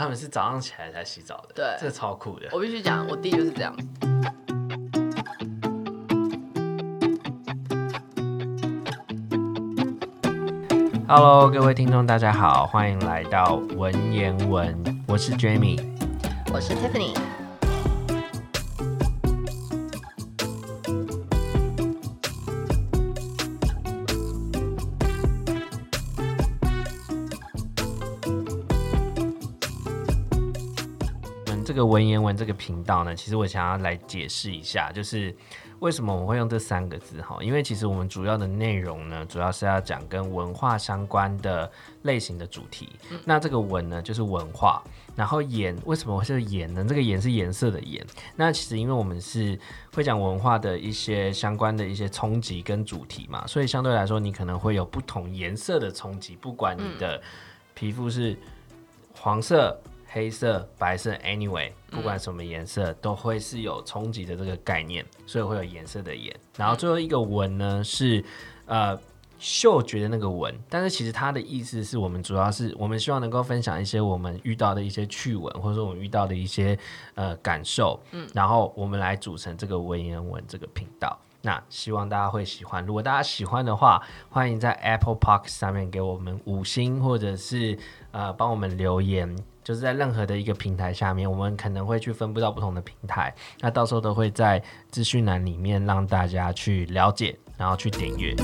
他们是早上起来才洗澡的，对，这超酷的。我必须讲，我弟就是这样。Hello，各位听众，大家好，欢迎来到文言文，我是 Jamie，我是 Tiffany。文言文这个频道呢，其实我想要来解释一下，就是为什么我们会用这三个字哈？因为其实我们主要的内容呢，主要是要讲跟文化相关的类型的主题。嗯、那这个文呢，就是文化，然后颜为什么是颜呢？这个颜是颜色的颜。那其实因为我们是会讲文化的一些相关的一些冲击跟主题嘛，所以相对来说，你可能会有不同颜色的冲击，不管你的皮肤是黄色。黑色、白色，anyway，不管什么颜色，都会是有冲击的这个概念，所以会有颜色的颜。然后最后一个文呢，是呃嗅觉的那个文，但是其实它的意思是我们主要是我们希望能够分享一些我们遇到的一些趣闻，或者说我们遇到的一些呃感受，嗯，然后我们来组成这个文言文这个频道。那希望大家会喜欢，如果大家喜欢的话，欢迎在 Apple Podcast 上面给我们五星，或者是呃帮我们留言。就是在任何的一个平台下面，我们可能会去分布到不同的平台，那到时候都会在资讯栏里面让大家去了解，然后去点阅。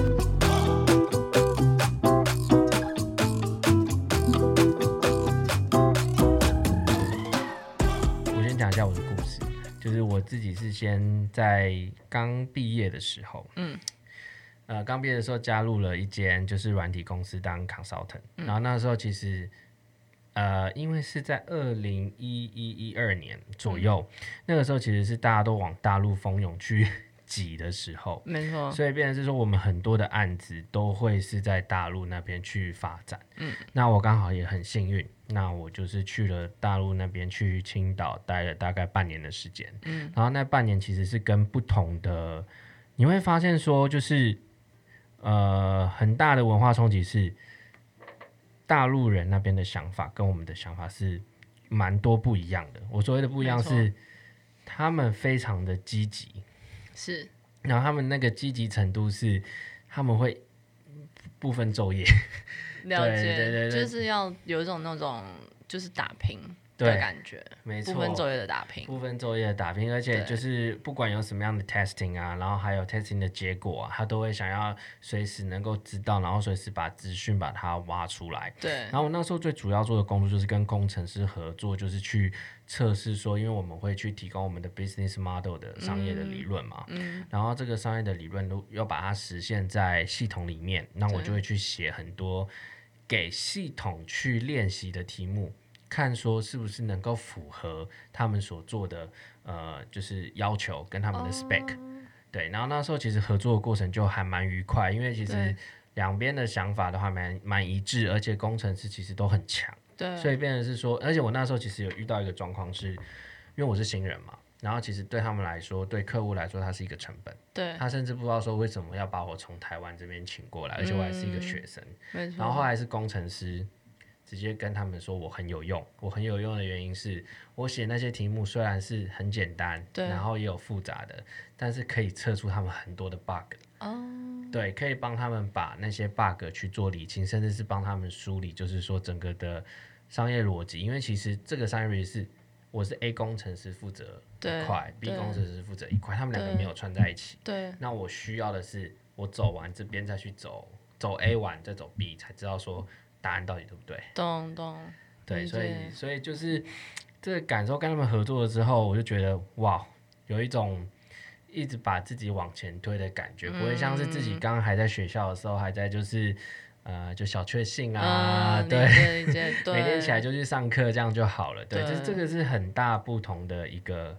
我先讲一下我的故事，就是我自己是先在刚毕业的时候，嗯，呃，刚毕业的时候加入了一间就是软体公司当 consultant，然后那时候其实。呃，因为是在二零一一一二年左右，嗯，那个时候其实是大家都往大陆蜂拥去 挤的时候，没错。所以变成是说，我们很多的案子都会是在大陆那边去发展。嗯，那我刚好也很幸运，那我就是去了大陆那边去青岛待了大概半年的时间。嗯，然后那半年其实是跟不同的，你会发现说，就是呃，很大的文化冲击是。大陆人那边的想法跟我们的想法是蛮多不一样的。我所谓的不一样是，他们非常的积极，是，然后他们那个积极程度是，他们会不分昼夜，了解，对对对对，就是要有一种那种就是打拼。对，感觉没错，不分昼夜的打拼，不分昼夜的打拼，而且就是不管有什么样的 testing 啊，然后还有 testing 的结果啊，他都会想要随时能够知道，然后随时把资讯把它挖出来。对，然后我那时候最主要做的工作就是跟工程师合作，就是去测试说，因为我们会去提供我们的 business model 的商业的理论嘛，嗯，然后这个商业的理论都要把它实现在系统里面，那我就会去写很多给系统去练习的题目。看说是不是能够符合他们所做的呃，就是要求跟他们的 spec，、oh. 对，然后那时候其实合作的过程就还蛮愉快，因为其实两边的想法的话蛮蛮一致，而且工程师其实都很强，对，所以变成是说，而且我那时候其实有遇到一个状况是，因为我是新人嘛，然后其实对他们来说，对客户来说，它是一个成本，对，他甚至不知道说为什么要把我从台湾这边请过来，而且我还是一个学生，嗯、然后后来是工程师。直接跟他们说我很有用，我很有用的原因是我写那些题目虽然是很简单，对，然后也有复杂的，但是可以测出他们很多的 bug，哦，对，可以帮他们把那些 bug 去做理清，甚至是帮他们梳理，就是说整个的商业逻辑。因为其实这个商业逻辑是我是 A 工程师负责一块，B 工程师负责一块，他们两个没有串在一起，对，那我需要的是我走完这边再去走走 A 完再走 B，才知道说。答案到底对不对？懂懂，对，所以所以就是这个感受，跟他们合作了之后，我就觉得哇，有一种一直把自己往前推的感觉，嗯、不会像是自己刚刚还在学校的时候，还在就是呃，就小确幸啊，嗯、对，对每天起来就去上课，这样就好了。对，这这个是很大不同的一个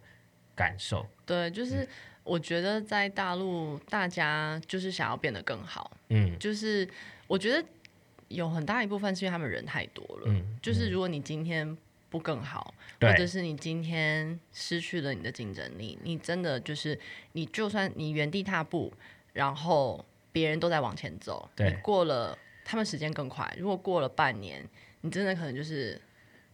感受。对，就是我觉得在大陆，大家就是想要变得更好。嗯，就是我觉得。有很大一部分是因为他们人太多了，嗯，就是如果你今天不更好，或者是你今天失去了你的竞争力，你真的就是你就算你原地踏步，然后别人都在往前走，你过了他们时间更快，如果过了半年，你真的可能就是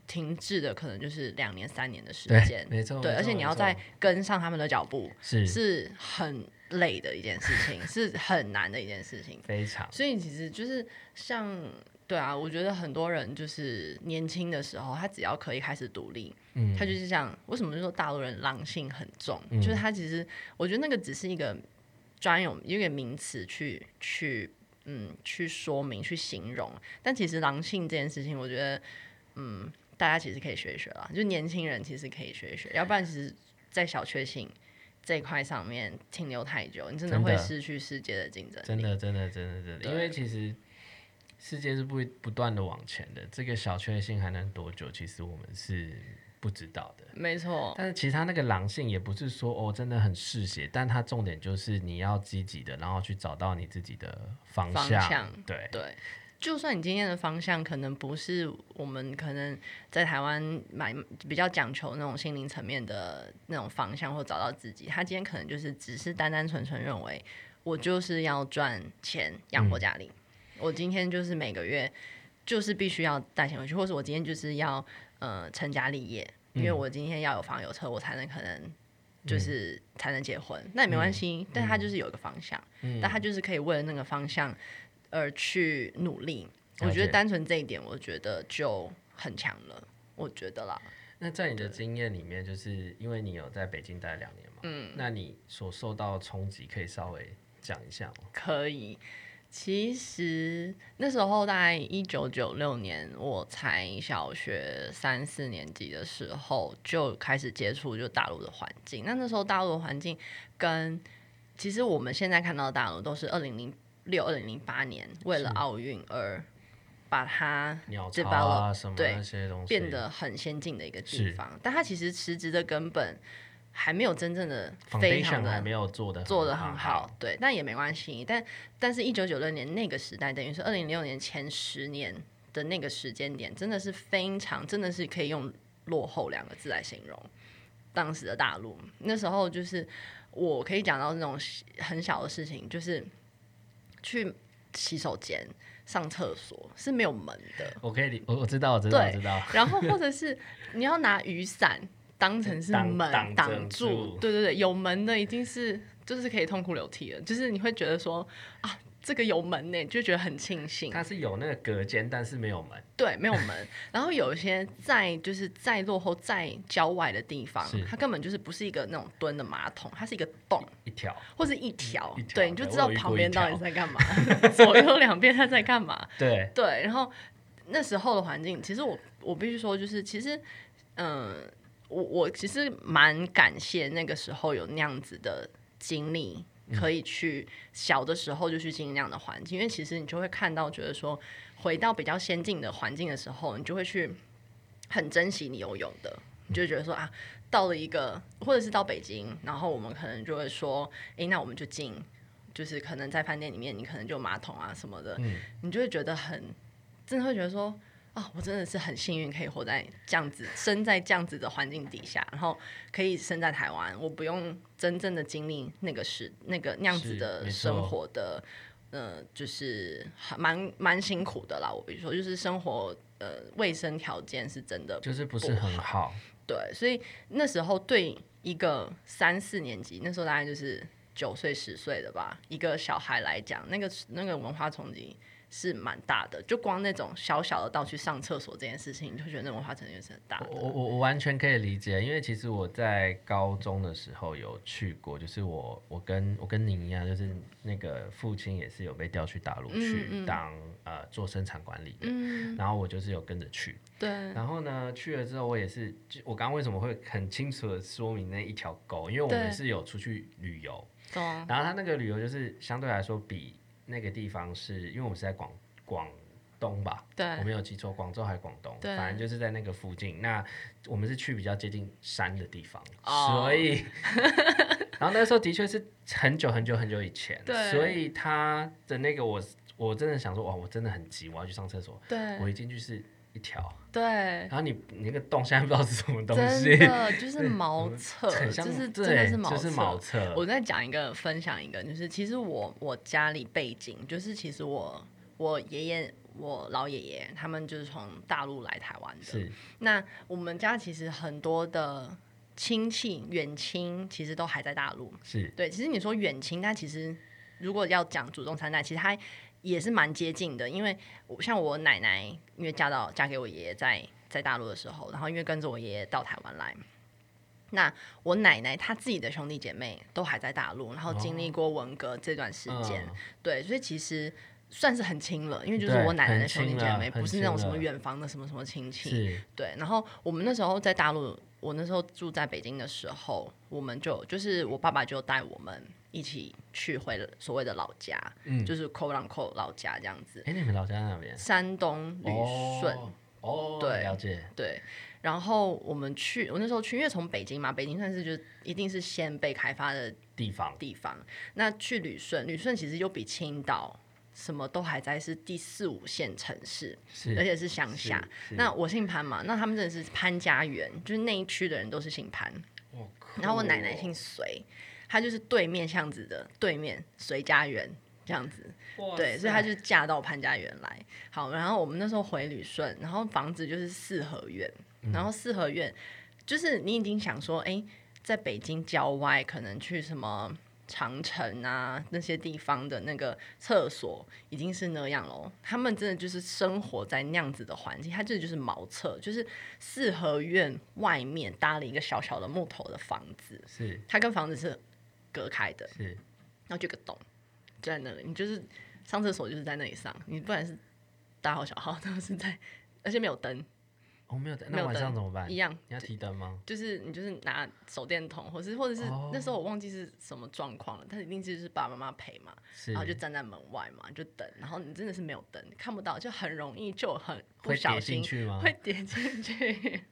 停滞的可能就是两年三年的时间，没错，对，而且你要再跟上他们的脚步，是是很累的一件事情，是很难的一件事情，非常。所以其实就是像，对啊，我觉得很多人就是年轻的时候，他只要可以开始独立，嗯，他就是像为什么就说大陆人狼性很重，嗯，就是他其实我觉得那个只是一个专有一个名词去去嗯去说明去形容，但其实狼性这件事情，我觉得嗯。大家其实可以学一学啦，就年轻人其实可以学一学，要不然其实，在小确幸这一块上面停留太久，你真的会失去世界的竞争力。真的，真的，真的，真的，因为其实世界是不不断的往前的，这个小确幸还能多久？其实我们是不知道的。没错。但是其他那个狼性也不是说哦真的很嗜血，但它重点就是你要积极的，然后去找到你自己的方向。方向对对。就算你今天的方向可能不是我们可能在台湾买比较讲求那种心灵层面的那种方向，或找到自己，他今天可能就是只是单单纯纯认为我就是要赚钱养活家里，嗯，我今天就是每个月就是必须要带钱回去，或是我今天就是要呃成家立业，因为我今天要有房有车，我才能可能就是才能结婚，那也没关系，嗯，但他就是有一个方向，嗯，但他就是可以为了那个方向。而去努力，我觉得单纯这一点，我觉得就很强了。我觉得啦。那在你的经验里面，就是因为你有在北京待两年嘛，嗯，那你所受到冲击，可以稍微讲一下吗？可以。其实那时候大概一九九六年，我才小学三四年级的时候，就开始接触就大陆的环境。那那时候大陆的环境跟其实我们现在看到的大陆都是二零零。六二零零八年，为了奥运而把它 develop，啊，对，变得很先进的一个地方。但它其实实质的根本还没有真正的非常的还没有做的做的很好，对，但也没关系。但但是，一九九六年那个时代，等于是二零零六年前十年的那个时间点，真的是非常，真的是可以用落后两个字来形容当时的大陆。那时候就是我可以讲到那种很小的事情，就是。去洗手间、上厕所是没有门的。我可以，我我知道，我知道，我知道。然后 或者是你要拿雨伞当成是门挡住，住，对对对，有门的已经是就是可以痛哭流涕了，就是你会觉得说啊。这个有门呢，就觉得很庆幸。它是有那个隔间，但是没有门。对，没有门。然后有一些在就是再落后再郊外的地方，它根本就是不是一个那种蹲的马桶，它是一个洞，一条或是一条。对，你就知道旁边到底在干嘛，左右两边它在干嘛。对对。然后那时候的环境，其实我我必须说，就是其实嗯、呃，我我其实蛮感谢那个时候有那样子的经历。可以去小的时候就去经营那样的环境，因为其实你就会看到，觉得说回到比较先进的环境的时候，你就会去很珍惜你游泳的，你就觉得说啊，到了一个或者是到北京，然后我们可能就会说，诶，那我们就进，就是可能在饭店里面，你可能就马桶啊什么的，你就会觉得很，真的会觉得说。啊、哦，我真的是很幸运，可以活在这样子、生在这样子的环境底下，然后可以生在台湾，我不用真正的经历那个时那个那样子的生活的，呃，就是蛮蛮辛苦的啦。我比如说，就是生活呃卫生条件是真的就是不是很好，对，所以那时候对一个三四年级，那时候大概就是九岁十岁的吧，一个小孩来讲，那个那个文化冲击。是蛮大的，就光那种小小的到去上厕所这件事情，你就觉得那文化层面是很大的。我我我完全可以理解，因为其实我在高中的时候有去过，就是我我跟我跟您一样，就是那个父亲也是有被调去大陆去当、嗯嗯、呃做生产管理的、嗯，然后我就是有跟着去。对。然后呢，去了之后我也是，我刚刚为什么会很清楚的说明那一条沟？因为我们是有出去旅游，然后他那个旅游就是相对来说比。那个地方是因为我们是在广广东吧？对，我没有记错，广州还是广东？对，反正就是在那个附近。那我们是去比较接近山的地方，哦、所以，然后那时候的确是很久很久很久以前。对，所以他的那个我我真的想说，哇，我真的很急，我要去上厕所。对，我一进去是一条。对，然后你你那个洞现在不知道是什么东西，真的就是茅厕，就是真的是茅厕。就是、茅厕。我再讲一个，分享一个，就是其实我我家里背景，就是其实我我爷爷我老爷爷他们就是从大陆来台湾的。是。那我们家其实很多的亲戚远亲其实都还在大陆。是。对，其实你说远亲，但其实如果要讲祖宗三代，其实他也是蛮接近的。因为我像我奶奶，因为嫁到嫁给我爷爷在在大陆的时候，然后因为跟着我爷爷到台湾来。那我奶奶她自己的兄弟姐妹都还在大陆，然后经历过文革这段时间，哦、对，所以其实算是很亲了，因为就是我奶奶的兄弟姐妹不是那种什么远房的什么什么亲戚，对。然后我们那时候在大陆，我那时候住在北京的时候，我们就就是我爸爸就带我们一起去回所谓的老家，嗯、就是扣浪扣老家这样子。哎，你们老家在哪边？山东旅顺。哦，对，了解。对。然后我们去，我那时候去，因为从北京嘛，北京算是就一定是先被开发的地方。地方，那去旅顺，旅顺其实又比青岛什么都还在是第四五线城市，是，而且是乡下。那我姓潘嘛，那他们真的是潘家园，就是那一区的人都是姓潘。哦，然后我奶奶姓隋，她就是对面巷子的对面隋家园这样子。对，所以他就嫁到潘家园来。好，然后我们那时候回旅顺，然后房子就是四合院。然后四合院，就是你已经想说，哎，在北京郊外，可能去什么长城啊那些地方的那个厕所已经是那样喽。他们真的就是生活在那样子的环境，他这就是茅厕，就是四合院外面搭了一个小小的木头的房子，是它跟房子是隔开的，是，然后就个洞就在那里，你就是上厕所就是在那里上，你不管是大号小号都是在，而且没有灯。我、哦、没有灯，那晚上怎么办？一样，你要提灯吗？就是你就是拿手电筒，或是或者是、哦、那时候我忘记是什么状况了，但是一定就是爸爸妈妈陪嘛，然后就站在门外嘛，就等，然后你真的是没有灯，看不到，就很容易就很不小心会跌进去吗？会跌进去。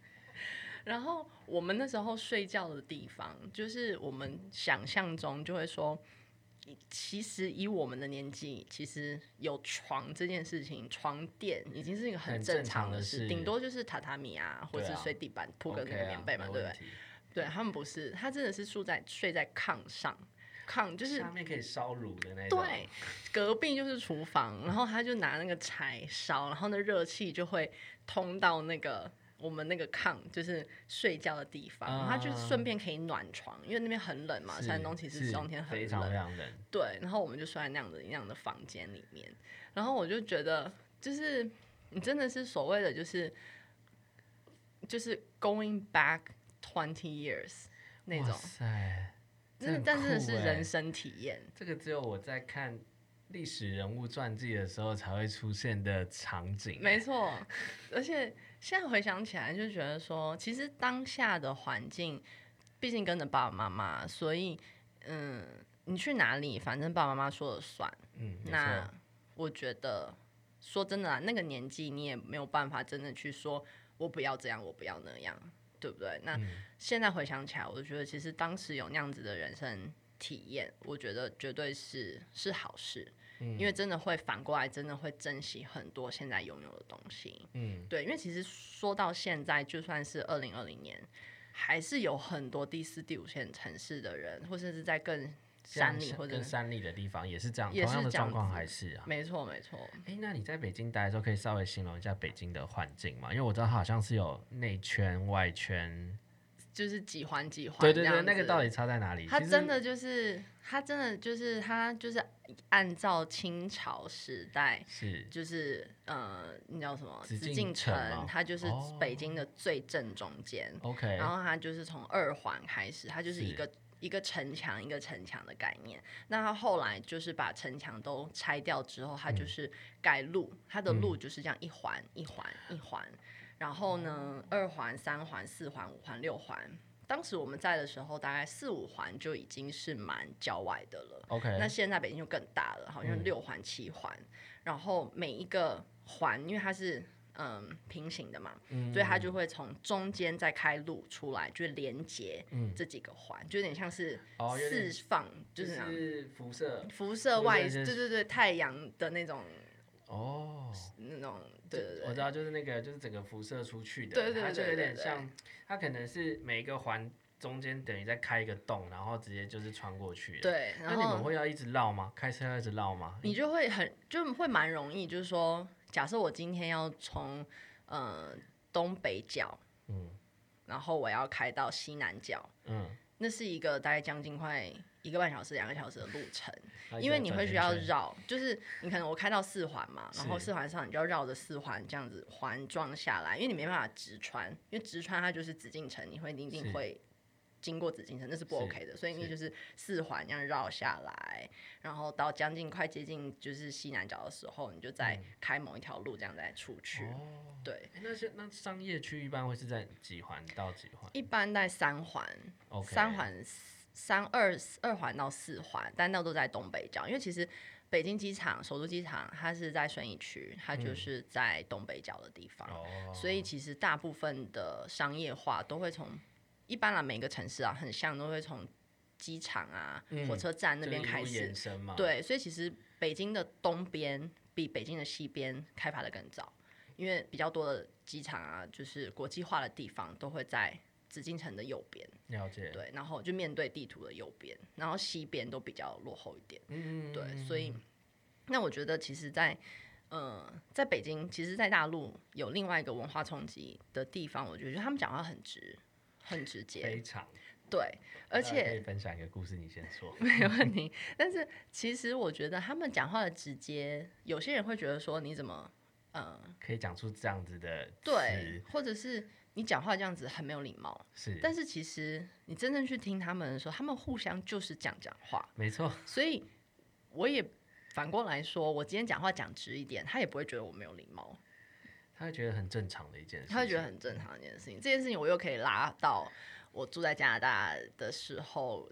然后我们那时候睡觉的地方，就是我们想象中就会说。其实以我们的年纪，其实有床这件事情，床垫已经是一个很正常的事，顶多就是榻榻米啊，或者是睡地板铺个那个棉被嘛，对不对？对，他们不是，他真的是住在睡在炕上，炕就是下面可以烧炉的那种。对，隔壁就是厨房，然后他就拿那个柴烧，然后那热气就会通到那个。我们那个炕就是睡觉的地方，它、uh, 就顺便可以暖床，因为那边很冷嘛，山东其实冬天很冷，非常非常冷。对，然后我们就睡在那样的那样的房间里面，然后我就觉得，就是你真的是所谓的就是就是 going back twenty years 那种，哇塞，真的，但是是人生体验。这个只有我在看历史人物传记的时候才会出现的场景。没错，而且。现在回想起来，就觉得说，其实当下的环境，毕竟跟着爸爸妈妈，所以，嗯，你去哪里，反正爸爸妈妈说了算。嗯，那我觉得，说真的啊，那个年纪你也没有办法真的去说，我不要这样，我不要那样，对不对？那现在回想起来，我觉得其实当时有那样子的人生体验，我觉得绝对是是好事。因为真的会反过来，真的会珍惜很多现在拥有的东西。嗯，对，因为其实说到现在，就算是二零二零年，还是有很多第四、第五线城市的人，或者是在更山里或者更山里的地方，也是这样，也是这样的状况，还是啊？没错，没错。哎，那你在北京待的时候，可以稍微形容一下北京的环境吗？因为我知道它好像是有内圈、外圈。就是几环几环，对对对，那个到底差在哪里？它真的就是，它真的就是，它就是按照清朝时代，是就是呃，你知道什么？紫禁城，它就是北京的最正中间。OK，然后它就是从二环开始，它就是一个一个城墙一个城墙的概念。那它后来就是把城墙都拆掉之后，它就是盖路，它的路就是这样一环一环一环。然后呢，二环、三环、四环、五环、六环，当时我们在的时候，大概四五环就已经是蛮郊外的了。OK，那现在北京就更大了，好像六环、七环，嗯、然后每一个环，因为它是嗯平行的嘛，嗯、所以它就会从中间再开路出来，就连接这几个环，嗯、就有点像是释放，哦、就是辐射。辐射外，对对对，太阳的那种。哦，那种对对对，我知道，就是那个就是整个辐射出去的，对对对，它就有点像，它可能是每一个环中间等于在开一个洞，然后直接就是穿过去。对，那你们会要一直绕吗？开车要一直绕吗？你就会很就会蛮容易，就是说假设我今天要从呃东北角，嗯，然后我要开到西南角，嗯，那是一个大概将近快一个半小时、两个小时的路程，因为你会需要绕，就是你可能我开到四环嘛，然后四环上你就要绕着四环这样子环状下来，因为你没办法直穿，因为直穿它就是紫禁城，你会一定会。经过紫禁城那是不 OK 的，所以你就是四环这样绕下来，然后到将近快接近就是西南角的时候，你就再开某一条路这样再出去。哦、对，那些那商业区一般会是在几环到几环？一般在三环三环三二二环到四环，但那都在东北角，因为其实北京机场首都机场它是在顺义区，它就是在东北角的地方，嗯、所以其实大部分的商业化都会从。一般啦，每个城市啊，很像都会从机场啊、嗯、火车站那边开始。对，所以其实北京的东边比北京的西边开发的更早，因为比较多的机场啊，就是国际化的地方都会在紫禁城的右边。了解。对，然后就面对地图的右边，然后西边都比较落后一点。嗯。对，所以那我觉得，其实在，在呃，在北京，其实，在大陆有另外一个文化冲击的地方，我觉得他们讲话很直。很直接，非常对，而且可以分享一个故事，你先说，没问题。但是其实我觉得他们讲话的直接，有些人会觉得说你怎么，呃，可以讲出这样子的，对，或者是你讲话这样子很没有礼貌，是。但是其实你真正去听他们的时候，他们互相就是讲讲话，没错。所以我也反过来说，我今天讲话讲直一点，他也不会觉得我没有礼貌。他会觉得很正常的一件事，他会觉得很正常的一件事情。这件事情我又可以拉到我住在加拿大的时候，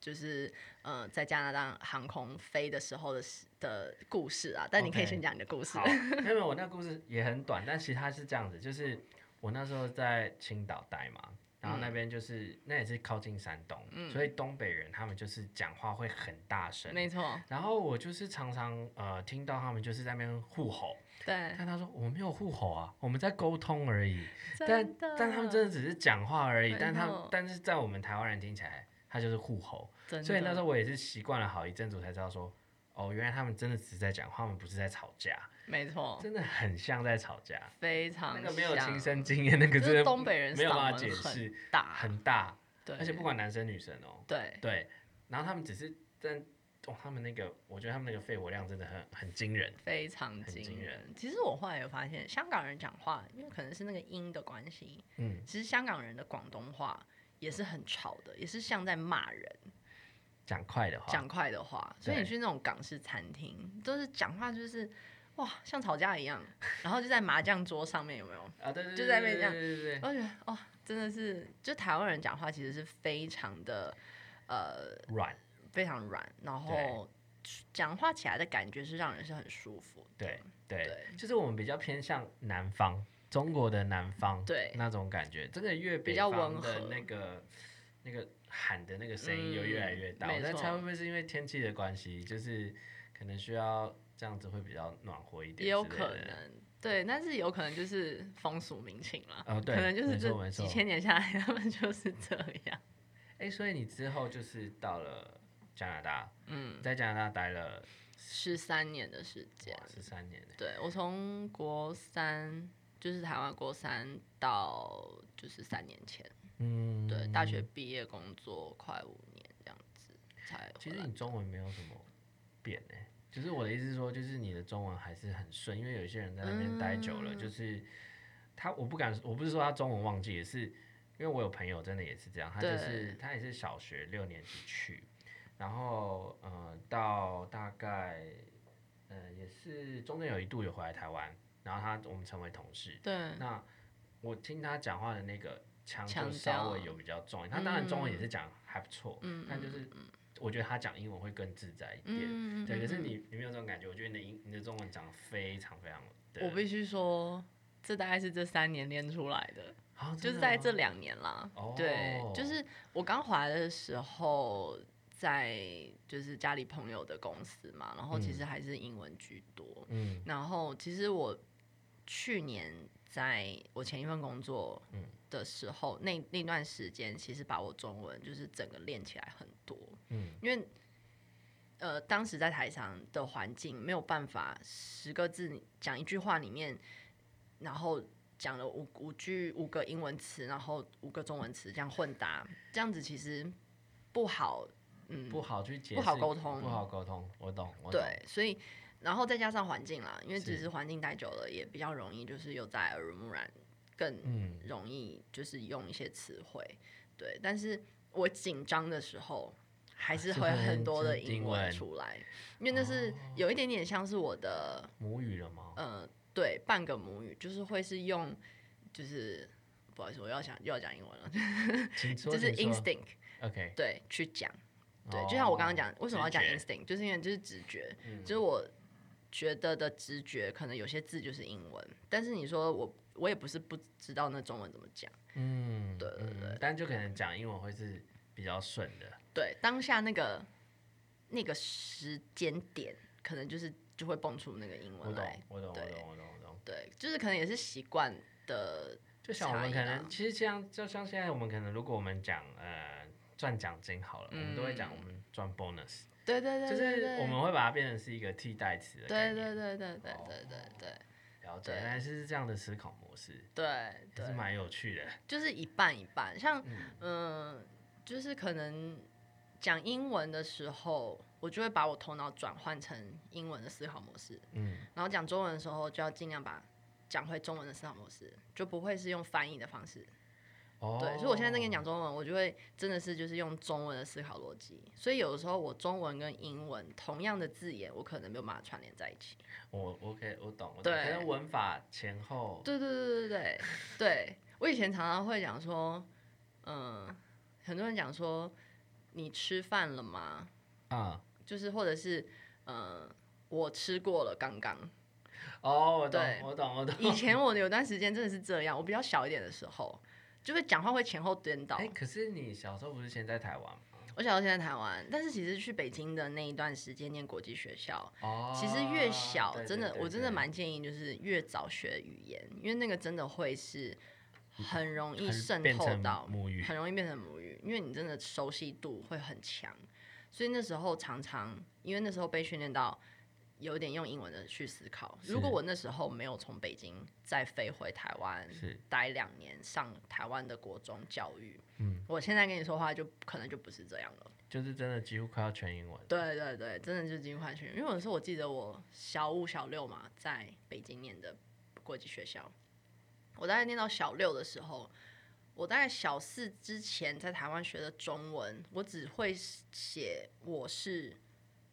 就是呃，在加拿大航空飞的时候的的故事啊。但你可以先讲你的故事。Okay. 没有，我那故事也很短，但其实它是这样子，就是我那时候在青岛待嘛。然后那边就是，嗯、那也是靠近山东，嗯、所以东北人他们就是讲话会很大声，没错。然后我就是常常呃听到他们就是在那边互吼，对。但他说我没有互吼啊，我们在沟通而已。但但他们真的只是讲话而已，但他但是在我们台湾人听起来，他就是互吼。所以那时候我也是习惯了好一阵子，我才知道说，哦，原来他们真的只是在讲话，他们不是在吵架。没错，真的很像在吵架，非常那个没有亲身经验，那个真的东北人没有办法解释，大很大，对，而且不管男生女生哦，对对，然后他们只是在哦，他们那个，我觉得他们那个肺活量真的很很惊人，非常惊人。其实我后来有发现，香港人讲话，因为可能是那个音的关系，嗯，其实香港人的广东话也是很吵的，也是像在骂人，讲快的话，讲快的话，所以你去那种港式餐厅，都是讲话就是。哇，像吵架一样，然后就在麻将桌上面有没有？啊，对对对，就在那边这样。对对对，我觉得哦，真的是，就台湾人讲话其实是非常的呃软，非常软，然后讲话起来的感觉是让人是很舒服。对对。对，就是我们比较偏向南方，中国的南方，对。那种感觉，真的越比较温和。那个那个喊的那个声音又越来越大。我在猜会不会是因为天气的关系，就是可能需要。这样子会比较暖和一点，也有可能，对，但是有可能就是风俗民情了，哦，对，可能就是这几千年下来，他们就是这样。哎、欸，所以你之后就是到了加拿大，嗯，在加拿大待了十三年的时间，十三年，对，我从国三就是台湾国三到就是三年前，嗯，对，大学毕业工作快五年这样子才。其实你中文没有什么变诶、欸。其实我的意思是说，就是你的中文还是很顺，因为有些人在那边待久了，就是他，我不敢，我不是说他中文忘记，也是因为我有朋友真的也是这样，他就是他也是小学六年级去，然后呃到大概呃也是中间有一度有回来台湾，然后他我们成为同事，对，那我听他讲话的那个腔就稍微有比较重，他当然中文也是讲还不错，嗯，但就是。我觉得他讲英文会更自在一点，嗯、对。可是你你没有这种感觉，我觉得你的英你的中文讲的非常非常的。我必须说，这大概是这三年练出来的，啊、就是在这两年啦。哦、对，就是我刚回来的时候，在就是家里朋友的公司嘛，然后其实还是英文居多。嗯。然后其实我去年在我前一份工作，嗯。的时候，那那段时间其实把我中文就是整个练起来很多，嗯，因为呃，当时在台上的环境没有办法十个字讲一句话里面，然后讲了五五句五个英文词，然后五个中文词这样混搭，这样子其实不好，嗯，不好去解释，不好沟通，不好沟通，我懂，我懂。对，所以然后再加上环境啦，因为只是。环境待久了，也比较容易就是又在耳濡目染，更容易就是用一些词汇，对。但是我紧张的时候。还是会很多的英文出来，因为那是有一点点像是我的母语了吗？呃，对，半个母语，就是会是用，就是不好意思，我要想又要讲英文了，就是 instinct，OK，对，去讲，对，就像我刚刚讲，为什么要讲 instinct，就是因为就是直觉，就是我觉得的直觉，可能有些字就是英文，但是你说我我也不是不知道那中文怎么讲，嗯，对对对，但就可能讲英文会是比较顺的。对，当下那个那个时间点，可能就是就会蹦出那个英文来。我懂，我懂，我懂，我懂，我懂。对，就是可能也是习惯的。就像我们可能，其实像就像现在我们可能，如果我们讲呃赚奖金好了，我们都会讲我们赚 bonus。对对对，就是我们会把它变成是一个替代词对对对对对对对。了解，原来是这样的思考模式。对，是蛮有趣的。就是一半一半，像嗯，就是可能。讲英文的时候，我就会把我头脑转换成英文的思考模式。嗯，然后讲中文的时候，就要尽量把讲回中文的思考模式，就不会是用翻译的方式。哦，对，所以我现在在跟你讲中文，我就会真的是就是用中文的思考逻辑。所以有的时候我中文跟英文同样的字眼，我可能没有办法串联在一起。我 OK，我懂，我懂。对，可能文法前后。对对对对对对，我以前常常会讲说，嗯，很多人讲说。你吃饭了吗？啊，就是或者是，呃，我吃过了，刚刚。哦，我懂，我懂，我懂。以前我有段时间真的是这样，我比较小一点的时候，就会讲话会前后颠倒。哎，可是你小时候不是先在台湾吗？我小时候先在台湾，但是其实去北京的那一段时间念国际学校，哦，其实越小，真的，我真的蛮建议就是越早学语言，因为那个真的会是。很容易渗透到母语，很容易变成母语，因为你真的熟悉度会很强，所以那时候常常因为那时候被训练到有点用英文的去思考。如果我那时候没有从北京再飞回台湾，待两年上台湾的国中教育，嗯，我现在跟你说话就可能就不是这样了，就是真的几乎快要全英文。对对对，真的就几乎快全英文，因为有时候我记得我小五小六嘛，在北京念的国际学校。我大概念到小六的时候，我大概小四之前在台湾学的中文，我只会写我是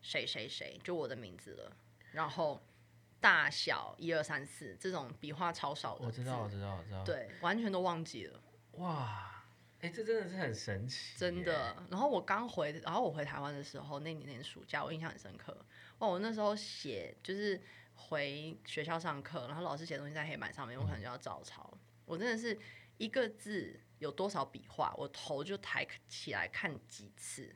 谁谁谁，就我的名字了。然后大小一二三四这种笔画超少的，我知道，我知道，我知道。对，完全都忘记了。哇，哎、欸，这真的是很神奇，真的。然后我刚回，然后我回台湾的时候，那年年暑假，我印象很深刻。哇，我那时候写就是。回学校上课，然后老师写东西在黑板上面，我可能就要照抄。嗯、我真的是一个字有多少笔画，我头就抬起来看几次，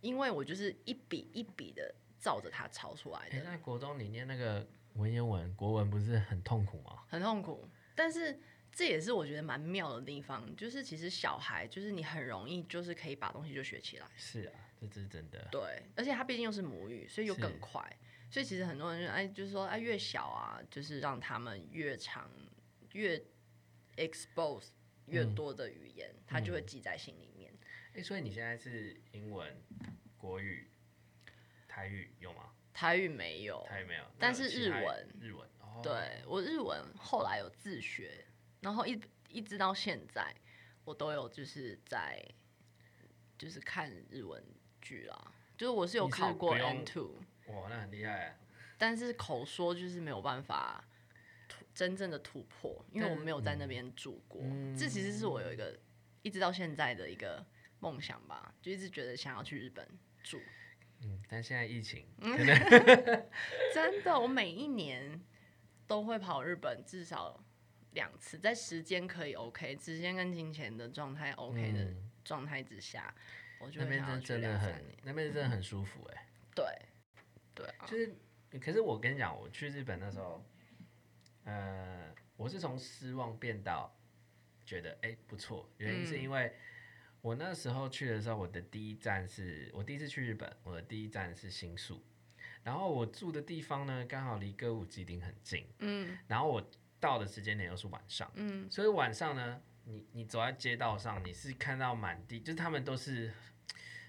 因为我就是一笔一笔的照着它抄出来的。欸、在国中你念那个文言文、国文不是很痛苦吗？很痛苦，但是这也是我觉得蛮妙的地方，就是其实小孩就是你很容易就是可以把东西就学起来。是啊，这这是真的。对，而且他毕竟又是母语，所以又更快。所以其实很多人就哎，就是说哎，越小啊，就是让他们越长越 expose 越多的语言，嗯、他就会记在心里面。哎、欸，所以你现在是英文、国语、台语有吗？台语没有，台语没有，但是日文，日文，哦、对我日文后来有自学，然后一一直到现在，我都有就是在就是看日文剧啦，就是我是有考过 N2。哇，那很厉害啊！但是口说就是没有办法突真正的突破，因为我没有在那边住过。嗯、这其实是我有一个一直到现在的一个梦想吧，就一直觉得想要去日本住。嗯，但现在疫情，真的，我每一年都会跑日本至少两次，在时间可以 OK，时间跟金钱的状态 OK 的状态之下，嗯、我就会想要去两三年。那边真的很舒服哎、欸。对。对啊，就是，可是我跟你讲，我去日本那时候，呃，我是从失望变到觉得哎、欸、不错，原因是因为我那时候去的时候，我的第一站是我第一次去日本，我的第一站是新宿，然后我住的地方呢，刚好离歌舞伎町很近，嗯，然后我到的时间点又是晚上，嗯，所以晚上呢，你你走在街道上，你是看到满地，就是他们都是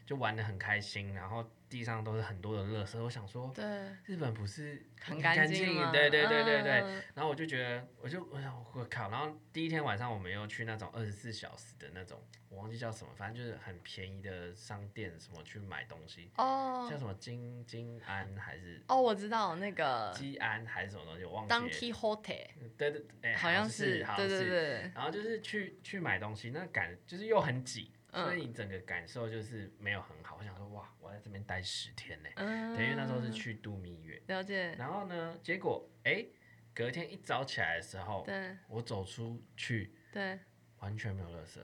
就玩的很开心，然后。地上都是很多的垃圾，我想说，对，日本不是很干净吗？对对对对对。嗯、然后我就觉得，我就我想我靠，然后第一天晚上我们又去那种二十四小时的那种，我忘记叫什么，反正就是很便宜的商店，什么去买东西哦，叫什么金金安还是哦，我知道那个基安还是什么东西，我忘记了。Donkey Hotel，对对对，好像是，好像是，对对对。然后就是去去买东西，那感就是又很挤。所以你整个感受就是没有很好。我想说，哇，我在这边待十天呢，嗯，等于那时候是去度蜜月。了解。然后呢，结果哎、欸，隔天一早起来的时候，对，我走出去，对，完全没有垃圾，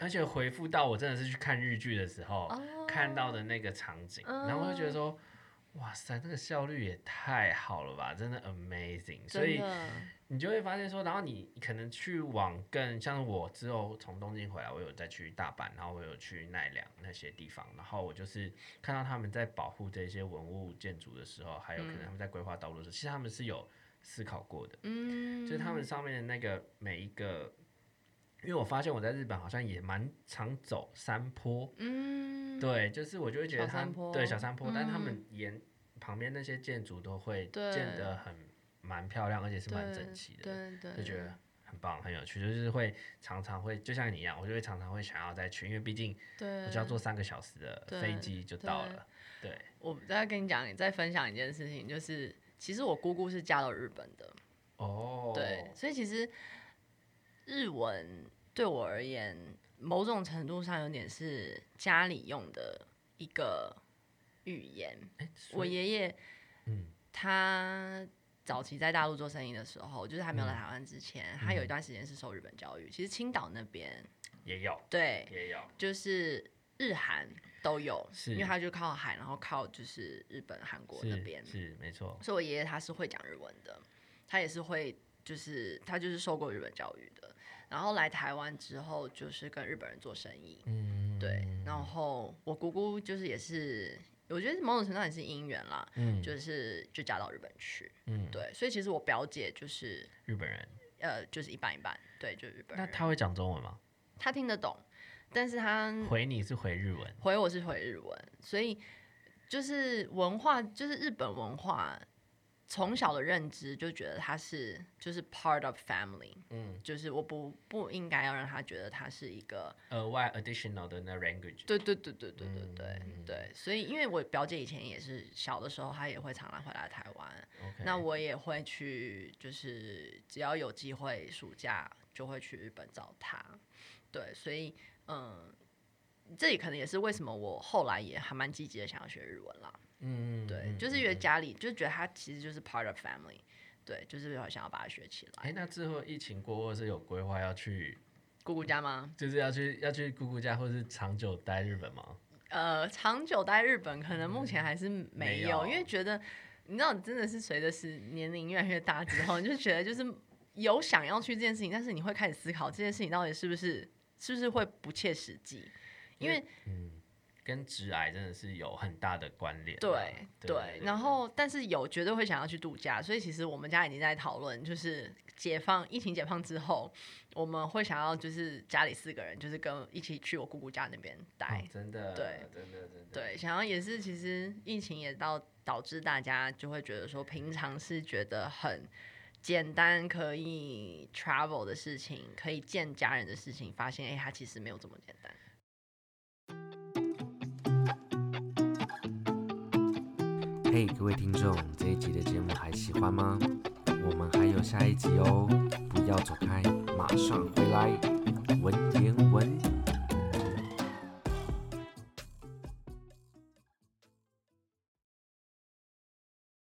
而且回复到我真的是去看日剧的时候、哦、看到的那个场景，嗯、然后我就觉得说，哇塞，这个效率也太好了吧，真的 amazing。所以。你就会发现说，然后你可能去往更像我之后从东京回来，我有再去大阪，然后我有去奈良那些地方，然后我就是看到他们在保护这些文物建筑的时候，还有可能他们在规划道路的时候，嗯、其实他们是有思考过的，嗯，就是他们上面的那个每一个，因为我发现我在日本好像也蛮常走山坡，嗯，对，就是我就会觉得他们对小山坡，嗯、但他们沿旁边那些建筑都会建得很。蛮漂亮，而且是蛮整齐的，对就觉得很棒，很有趣。就是会常常会，就像你一样，我就会常常会想要再去，因为毕竟我就要坐三个小时的飞机就到了。对，对我再跟你讲，你再分享一件事情，就是其实我姑姑是嫁到日本的哦，对，所以其实日文对我而言，某种程度上有点是家里用的一个语言。欸、我爷爷，嗯，他。早期在大陆做生意的时候，就是还没有来台湾之前，嗯、他有一段时间是受日本教育。其实青岛那边也有，对，也有，就是日韩都有，是因为他就靠海，然后靠就是日本、韩国那边，是没错。所以我爷爷他是会讲日文的，他也是会，就是他就是受过日本教育的。然后来台湾之后，就是跟日本人做生意，嗯，对。然后我姑姑就是也是。我觉得某种程度上也是姻缘啦，嗯，就是就嫁到日本去，嗯，对，所以其实我表姐就是日本人，呃，就是一半一半，对，就是日本人。那他会讲中文吗？他听得懂，但是他回你是回日文，回我是回日文，所以就是文化，就是日本文化。从小的认知就觉得他是就是 part of family，嗯，就是我不不应该要让他觉得他是一个额外 additional 的那 language。对对对对对对对、嗯、对，所以因为我表姐以前也是小的时候，她也会常常回来台湾，Okay. 那我也会去，就是只要有机会暑假就会去日本找她，对，所以嗯，这里可能也是为什么我后来也还蛮积极的想要学日文啦。嗯，对，就是觉得家里就觉得他其实就是 part of family，对，就是想要把它学起来。哎，那之后疫情过后是有规划要去姑姑家吗？就是要去要去姑姑家，或是长久待日本吗？呃，长久待日本可能目前还是没有，因为觉得你知道，真的是随着是年龄越来越大之后，你就觉得就是有想要去这件事情，但是你会开始思考这件事情到底是不是是不是会不切实际，因为嗯。跟直癌真的是有很大的关联。对对，对，然后但是有绝对会想要去度假，所以其实我们家已经在讨论，就是解放疫情解放之后，我们会想要就是家里四个人，就是跟一起去我姑姑家那边待。哦，真的，对，真的真的。对，想要也是，其实疫情也到导致大家就会觉得说，平常是觉得很简单可以 travel 的事情，可以见家人的事情，发现哎，它其实没有这么简单。嘿各位听众，这一集的节目还喜欢吗？我们还有下一集哦，不要走开，马上回来。文言文。